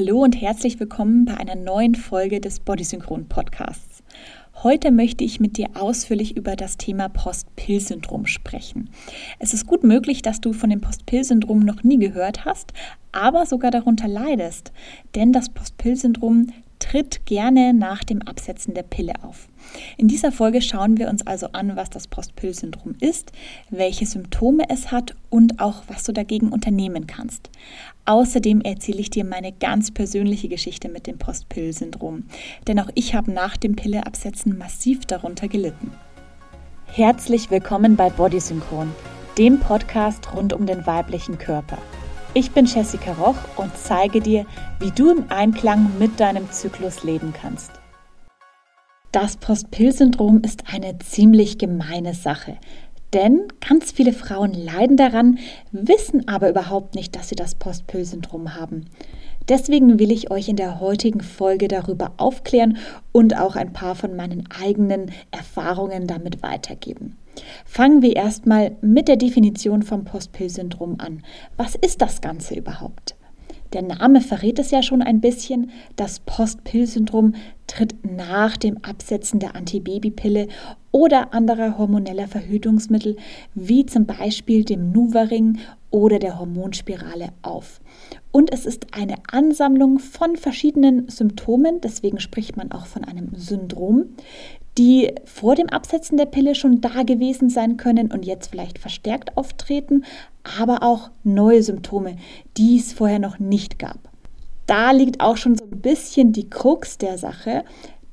Hallo und herzlich willkommen bei einer neuen Folge des Bodysynchron Podcasts. Heute möchte ich mit dir ausführlich über das Thema Post-Pill-Syndrom sprechen. Es ist gut möglich, dass du von dem Post-Pill-Syndrom noch nie gehört hast, aber sogar darunter leidest, denn das Post-Pill-Syndrom tritt gerne nach dem Absetzen der Pille auf. In dieser Folge schauen wir uns also an, was das Postpill-Syndrom ist, welche Symptome es hat und auch, was du dagegen unternehmen kannst. Außerdem erzähle ich dir meine ganz persönliche Geschichte mit dem Postpill-Syndrom, denn auch ich habe nach dem Pilleabsetzen massiv darunter gelitten. Herzlich willkommen bei Bodysynchron, dem Podcast rund um den weiblichen Körper. Ich bin Jessica Roch und zeige dir, wie du im Einklang mit deinem Zyklus leben kannst. Das Postpill-Syndrom ist eine ziemlich gemeine Sache. Denn ganz viele Frauen leiden daran, wissen aber überhaupt nicht, dass sie das Postpill-Syndrom haben. Deswegen will ich euch in der heutigen Folge darüber aufklären und auch ein paar von meinen eigenen Erfahrungen damit weitergeben. Fangen wir erstmal mit der Definition vom Postpill-Syndrom an. Was ist das Ganze überhaupt? Der Name verrät es ja schon ein bisschen. Das Post-Pill-Syndrom tritt nach dem Absetzen der Antibabypille oder anderer hormoneller Verhütungsmittel, wie zum Beispiel dem Nuvaring oder der Hormonspirale auf. Und es ist eine Ansammlung von verschiedenen Symptomen, deswegen spricht man auch von einem Syndrom, die vor dem Absetzen der Pille schon da gewesen sein können und jetzt vielleicht verstärkt auftreten, aber auch neue Symptome, die es vorher noch nicht gab. Da liegt auch schon so ein bisschen die Krux der Sache,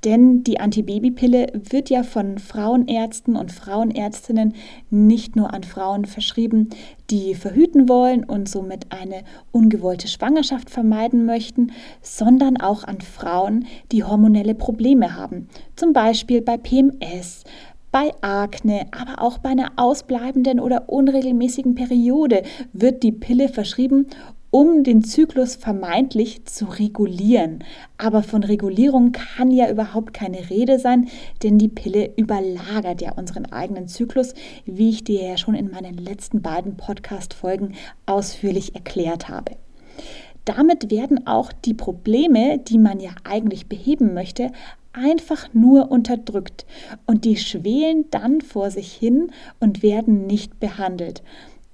denn die Antibabypille wird ja von Frauenärzten und Frauenärztinnen nicht nur an Frauen verschrieben, die verhüten wollen und somit eine ungewollte Schwangerschaft vermeiden möchten, sondern auch an Frauen, die hormonelle Probleme haben. Zum Beispiel bei PMS, bei Akne, aber auch bei einer ausbleibenden oder unregelmäßigen Periode wird die Pille verschrieben, um den Zyklus vermeintlich zu regulieren. Aber von Regulierung kann ja überhaupt keine Rede sein, denn die Pille überlagert ja unseren eigenen Zyklus, wie ich dir ja schon in meinen letzten beiden Podcast-Folgen ausführlich erklärt habe. Damit werden auch die Probleme, die man ja eigentlich beheben möchte, einfach nur unterdrückt und die schwelen dann vor sich hin und werden nicht behandelt.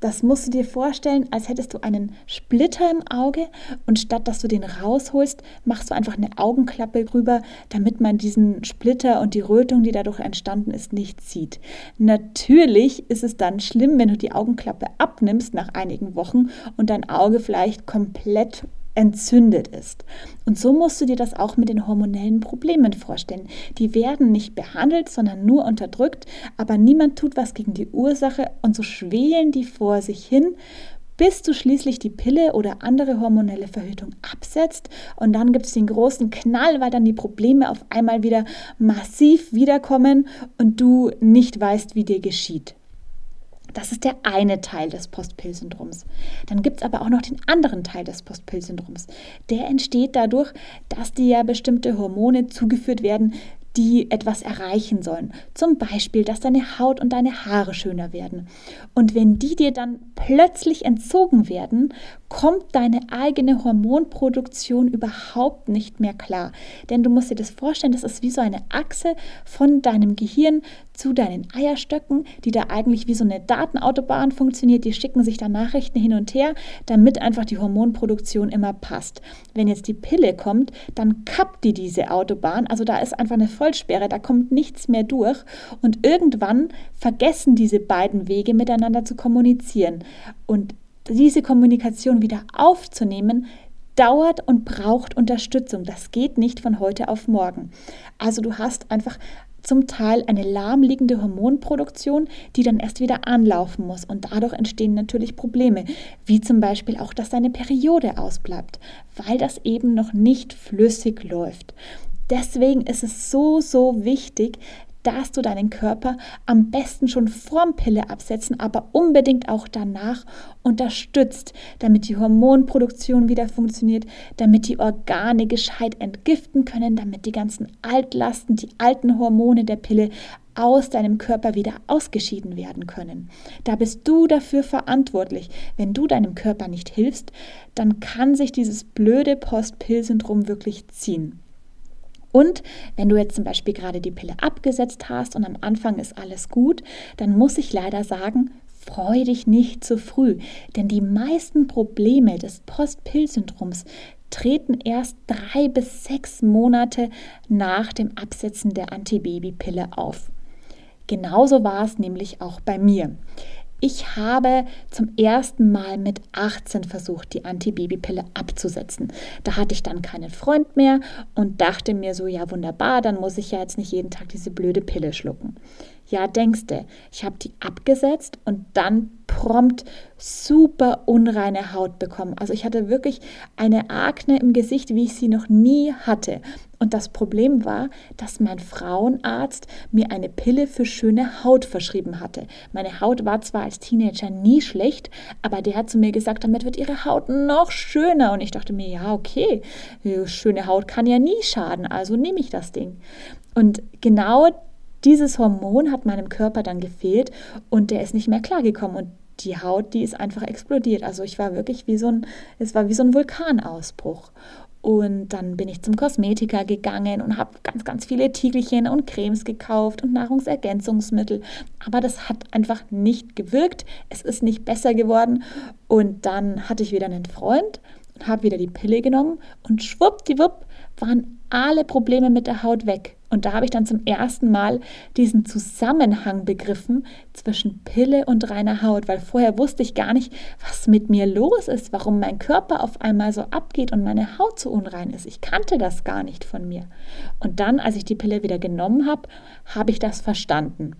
Das musst du dir vorstellen, als hättest du einen Splitter im Auge und statt dass du den rausholst, machst du einfach eine Augenklappe drüber, damit man diesen Splitter und die Rötung, die dadurch entstanden ist, nicht sieht. Natürlich ist es dann schlimm, wenn du die Augenklappe abnimmst nach einigen Wochen und dein Auge vielleicht komplett entzündet ist. Und so musst du dir das auch mit den hormonellen Problemen vorstellen. Die werden nicht behandelt, sondern nur unterdrückt, aber niemand tut was gegen die Ursache und so schwelen die vor sich hin, bis du schließlich die Pille oder andere hormonelle Verhütung absetzt und dann gibt es den großen Knall, weil dann die Probleme auf einmal wieder massiv wiederkommen und du nicht weißt, wie dir geschieht. Das ist der eine Teil des Postpill-Syndroms. Dann gibt es aber auch noch den anderen Teil des Postpill-Syndroms. Der entsteht dadurch, dass dir ja bestimmte Hormone zugeführt werden, die etwas erreichen sollen. Zum Beispiel, dass deine Haut und deine Haare schöner werden. Und wenn die dir dann plötzlich entzogen werden, kommt deine eigene Hormonproduktion überhaupt nicht mehr klar. Denn du musst dir das vorstellen, das ist wie so eine Achse von deinem Gehirn zu deinen Eierstöcken, die da eigentlich wie so eine Datenautobahn funktioniert. Die schicken sich da Nachrichten hin und her, damit einfach die Hormonproduktion immer passt. Wenn jetzt die Pille kommt, dann kappt die diese Autobahn. Also da ist einfach eine Vollsperre, da kommt nichts mehr durch. Und irgendwann vergessen diese beiden Wege miteinander zu kommunizieren. Und diese Kommunikation wieder aufzunehmen, dauert und braucht Unterstützung. Das geht nicht von heute auf morgen. Also du hast einfach zum Teil eine lahmliegende Hormonproduktion, die dann erst wieder anlaufen muss. Und dadurch entstehen natürlich Probleme, wie zum Beispiel auch, dass deine Periode ausbleibt, weil das eben noch nicht flüssig läuft. Deswegen ist es so, so wichtig, dass du deinen Körper am besten schon vorm Pille absetzen, aber unbedingt auch danach unterstützt, damit die Hormonproduktion wieder funktioniert, damit die Organe gescheit entgiften können, damit die ganzen Altlasten, die alten Hormone der Pille aus deinem Körper wieder ausgeschieden werden können. Da bist du dafür verantwortlich. Wenn du deinem Körper nicht hilfst, dann kann sich dieses blöde Post-Pill-Syndrom wirklich ziehen. Und wenn du jetzt zum Beispiel gerade die Pille abgesetzt hast und am Anfang ist alles gut, dann muss ich leider sagen, freu dich nicht zu früh, denn die meisten Probleme des Post-Pill-Syndroms treten erst drei bis sechs Monate nach dem Absetzen der Antibabypille auf. Genauso war es nämlich auch bei mir. Ich habe zum ersten Mal mit 18 versucht, die Antibabypille abzusetzen. Da hatte ich dann keinen Freund mehr und dachte mir so, ja wunderbar, dann muss ich ja jetzt nicht jeden Tag diese blöde Pille schlucken. Ja, denkste, ich habe die abgesetzt und dann prompt super unreine Haut bekommen. Also ich hatte wirklich eine Akne im Gesicht, wie ich sie noch nie hatte. Und das Problem war, dass mein Frauenarzt mir eine Pille für schöne Haut verschrieben hatte. Meine Haut war zwar als Teenager nie schlecht, aber der hat zu mir gesagt, damit wird ihre Haut noch schöner. Und ich dachte mir, ja, okay, schöne Haut kann ja nie schaden, also nehme ich das Ding. Und genau dieses Hormon hat meinem Körper dann gefehlt und der ist nicht mehr klargekommen und die Haut, die ist einfach explodiert. Also ich war wirklich wie so ein, es war wie so ein Vulkanausbruch. Und dann bin ich zum Kosmetiker gegangen und habe ganz, ganz viele Tiegelchen und Cremes gekauft und Nahrungsergänzungsmittel. Aber das hat einfach nicht gewirkt. Es ist nicht besser geworden. Und dann hatte ich wieder einen Freund und habe wieder die Pille genommen und schwuppdiwupp waren alle Probleme mit der Haut weg. Und da habe ich dann zum ersten Mal diesen Zusammenhang begriffen zwischen Pille und reiner Haut, weil vorher wusste ich gar nicht, was mit mir los ist, warum mein Körper auf einmal so abgeht und meine Haut so unrein ist. Ich kannte das gar nicht von mir. Und dann, als ich die Pille wieder genommen habe, habe ich das verstanden.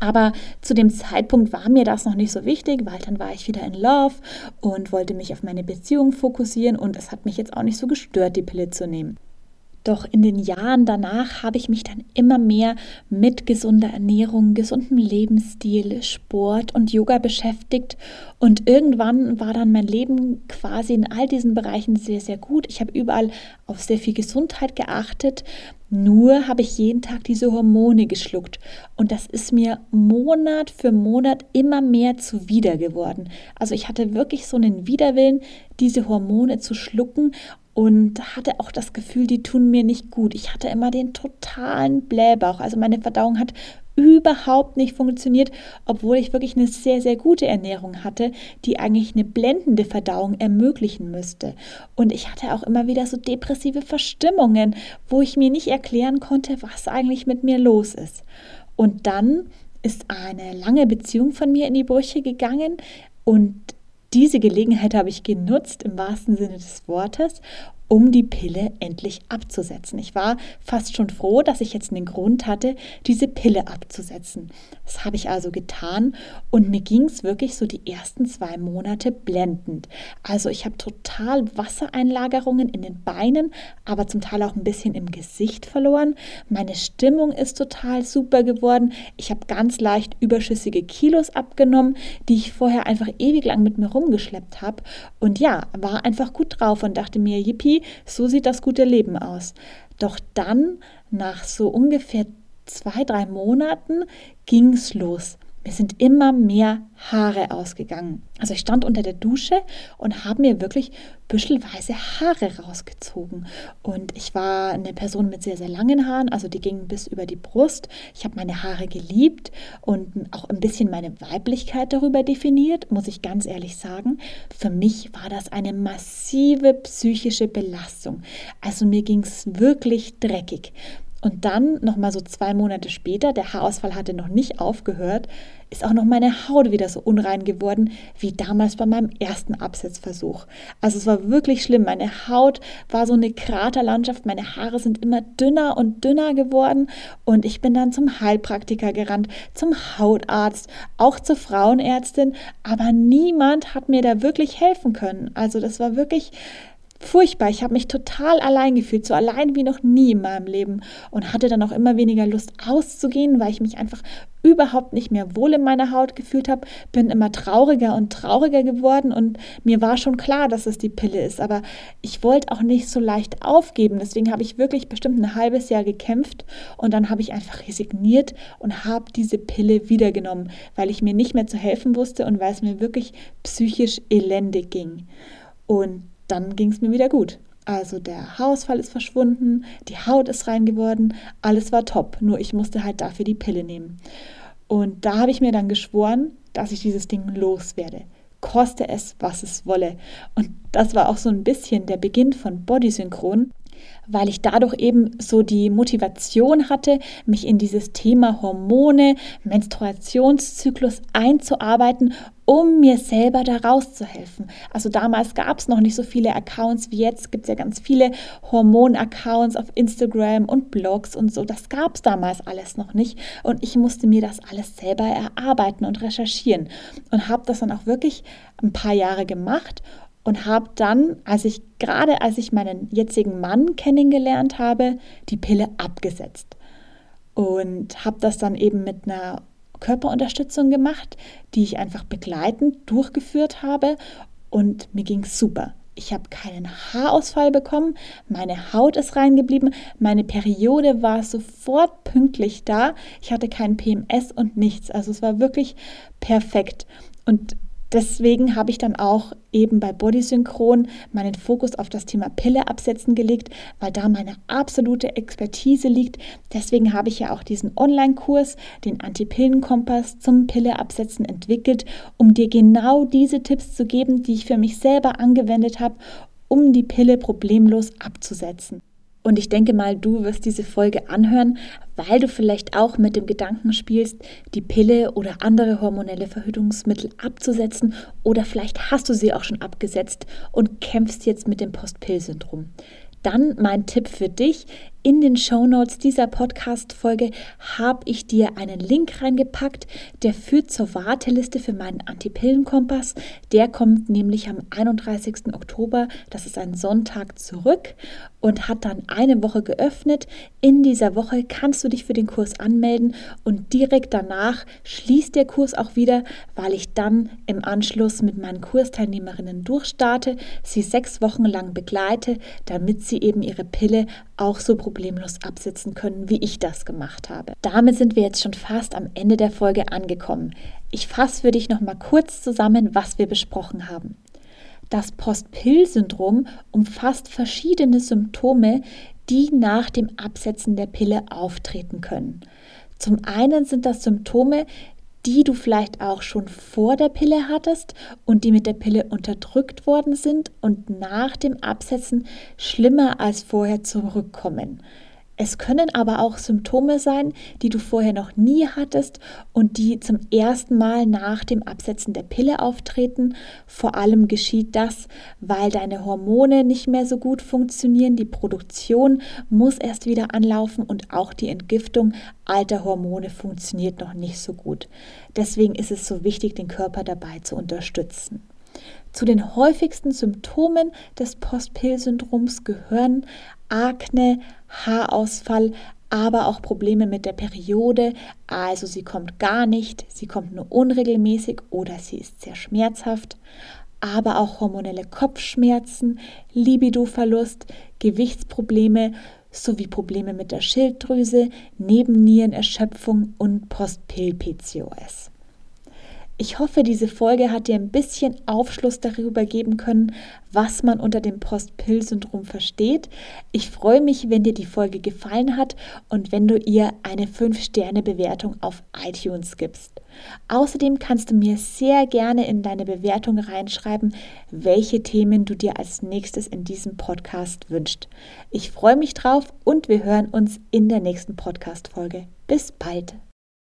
Aber zu dem Zeitpunkt war mir das noch nicht so wichtig, weil dann war ich wieder in Love und wollte mich auf meine Beziehung fokussieren und es hat mich jetzt auch nicht so gestört, die Pille zu nehmen. Doch in den Jahren danach habe ich mich dann immer mehr mit gesunder Ernährung, gesundem Lebensstil, Sport und Yoga beschäftigt. Und irgendwann war dann mein Leben quasi in all diesen Bereichen sehr, sehr gut. Ich habe überall auf sehr viel Gesundheit geachtet. Nur habe ich jeden Tag diese Hormone geschluckt. Und das ist mir Monat für Monat immer mehr zuwider geworden. Also ich hatte wirklich so einen Widerwillen, diese Hormone zu schlucken und hatte auch das Gefühl, die tun mir nicht gut. Ich hatte immer den totalen Blähbauch. Also meine Verdauung hat überhaupt nicht funktioniert, obwohl ich wirklich eine sehr, sehr gute Ernährung hatte, die eigentlich eine blendende Verdauung ermöglichen müsste. Und ich hatte auch immer wieder so depressive Verstimmungen, wo ich mir nicht erklären konnte, was eigentlich mit mir los ist. Und dann ist eine lange Beziehung von mir in die Brüche gegangen und diese Gelegenheit habe ich genutzt im wahrsten Sinne des Wortes um die Pille endlich abzusetzen. Ich war fast schon froh, dass ich jetzt einen Grund hatte, diese Pille abzusetzen. Das habe ich also getan und mir ging es wirklich so die ersten zwei Monate blendend. Also ich habe total Wassereinlagerungen in den Beinen, aber zum Teil auch ein bisschen im Gesicht verloren. Meine Stimmung ist total super geworden. Ich habe ganz leicht überschüssige Kilos abgenommen, die ich vorher einfach ewig lang mit mir rumgeschleppt habe. Und ja, war einfach gut drauf und dachte mir, yippie, so sieht das gute Leben aus. Doch dann, nach so ungefähr zwei, drei Monaten, ging es los. Mir sind immer mehr Haare ausgegangen. Also ich stand unter der Dusche und habe mir wirklich büschelweise Haare rausgezogen. Und ich war eine Person mit sehr, sehr langen Haaren, also die gingen bis über die Brust. Ich habe meine Haare geliebt und auch ein bisschen meine Weiblichkeit darüber definiert, muss ich ganz ehrlich sagen. Für mich war das eine massive psychische Belastung. Also mir ging es wirklich dreckig. Und dann, nochmal so zwei Monate später, der Haarausfall hatte noch nicht aufgehört, ist auch noch meine Haut wieder so unrein geworden wie damals bei meinem ersten Absetzversuch. Also es war wirklich schlimm. Meine Haut war so eine Kraterlandschaft. Meine Haare sind immer dünner und dünner geworden. Und ich bin dann zum Heilpraktiker gerannt, zum Hautarzt, auch zur Frauenärztin. Aber niemand hat mir da wirklich helfen können. Also das war wirklich furchtbar. Ich habe mich total allein gefühlt, so allein wie noch nie in meinem Leben und hatte dann auch immer weniger Lust auszugehen, weil ich mich einfach überhaupt nicht mehr wohl in meiner Haut gefühlt habe, bin immer trauriger und trauriger geworden und mir war schon klar, dass es die Pille ist, aber ich wollte auch nicht so leicht aufgeben. Deswegen habe ich wirklich bestimmt ein halbes Jahr gekämpft und dann habe ich einfach resigniert und habe diese Pille wiedergenommen, weil ich mir nicht mehr zu helfen wusste und weil es mir wirklich psychisch elendig ging. Und dann ging es mir wieder gut. Also der Haarausfall ist verschwunden, die Haut ist rein geworden, alles war top. Nur ich musste halt dafür die Pille nehmen. Und da habe ich mir dann geschworen, dass ich dieses Ding loswerde. Koste es, was es wolle. Und das war auch so ein bisschen der Beginn von Bodysynchron, weil ich dadurch eben so die Motivation hatte, mich in dieses Thema Hormone, Menstruationszyklus einzuarbeiten, um mir selber da rauszuhelfen. Also damals gab es noch nicht so viele Accounts wie jetzt, gibt es ja ganz viele Hormon-Accounts auf Instagram und Blogs und so. Das gab es damals alles noch nicht und ich musste mir das alles selber erarbeiten und recherchieren und habe das dann auch wirklich ein paar Jahre gemacht und habe dann, als ich gerade als ich meinen jetzigen Mann kennengelernt habe, die Pille abgesetzt und habe das dann eben mit einer Körperunterstützung gemacht, die ich einfach begleitend durchgeführt habe und mir ging super. Ich habe keinen Haarausfall bekommen, meine Haut ist reingeblieben, meine Periode war sofort pünktlich da, ich hatte keinen PMS und nichts. Also es war wirklich perfekt. Und Deswegen habe ich dann auch eben bei Bodysynchron meinen Fokus auf das Thema Pille absetzen gelegt, weil da meine absolute Expertise liegt. Deswegen habe ich ja auch diesen Online-Kurs, den Anti-Pillen-Kompass zum Pille absetzen entwickelt, um dir genau diese Tipps zu geben, die ich für mich selber angewendet habe, um die Pille problemlos abzusetzen. Und ich denke mal, du wirst diese Folge anhören, weil du vielleicht auch mit dem Gedanken spielst, die Pille oder andere hormonelle Verhütungsmittel abzusetzen oder vielleicht hast du sie auch schon abgesetzt und kämpfst jetzt mit dem Postpill-Syndrom. Dann mein Tipp für dich. In den Show Notes dieser Podcast-Folge habe ich dir einen Link reingepackt, der führt zur Warteliste für meinen Antipillenkompass. Der kommt nämlich am 31. Oktober, das ist ein Sonntag, zurück und hat dann eine Woche geöffnet. In dieser Woche kannst du dich für den Kurs anmelden und direkt danach schließt der Kurs auch wieder, weil ich dann im Anschluss mit meinen Kursteilnehmerinnen durchstarte, sie sechs Wochen lang begleite, damit sie eben ihre Pille auch so problemlos absitzen können, wie ich das gemacht habe. Damit sind wir jetzt schon fast am Ende der Folge angekommen. Ich fasse für dich noch mal kurz zusammen, was wir besprochen haben. Das Post-Pill-Syndrom umfasst verschiedene Symptome, die nach dem Absetzen der Pille auftreten können. Zum einen sind das Symptome, die du vielleicht auch schon vor der Pille hattest und die mit der Pille unterdrückt worden sind und nach dem Absetzen schlimmer als vorher zurückkommen. Es können aber auch Symptome sein, die du vorher noch nie hattest und die zum ersten Mal nach dem Absetzen der Pille auftreten. Vor allem geschieht das, weil deine Hormone nicht mehr so gut funktionieren. Die Produktion muss erst wieder anlaufen und auch die Entgiftung alter Hormone funktioniert noch nicht so gut. Deswegen ist es so wichtig, den Körper dabei zu unterstützen. Zu den häufigsten Symptomen des Postpill-Syndroms gehören Akne, Haarausfall, aber auch Probleme mit der Periode. Also sie kommt gar nicht, sie kommt nur unregelmäßig oder sie ist sehr schmerzhaft. Aber auch hormonelle Kopfschmerzen, Libidoverlust, Gewichtsprobleme sowie Probleme mit der Schilddrüse, Nebennierenerschöpfung und Postpill-PCOS. Ich hoffe, diese Folge hat dir ein bisschen Aufschluss darüber geben können, was man unter dem Post-Pill-Syndrom versteht. Ich freue mich, wenn dir die Folge gefallen hat und wenn du ihr eine 5-Sterne-Bewertung auf iTunes gibst. Außerdem kannst du mir sehr gerne in deine Bewertung reinschreiben, welche Themen du dir als nächstes in diesem Podcast wünschst. Ich freue mich drauf und wir hören uns in der nächsten Podcast-Folge. Bis bald!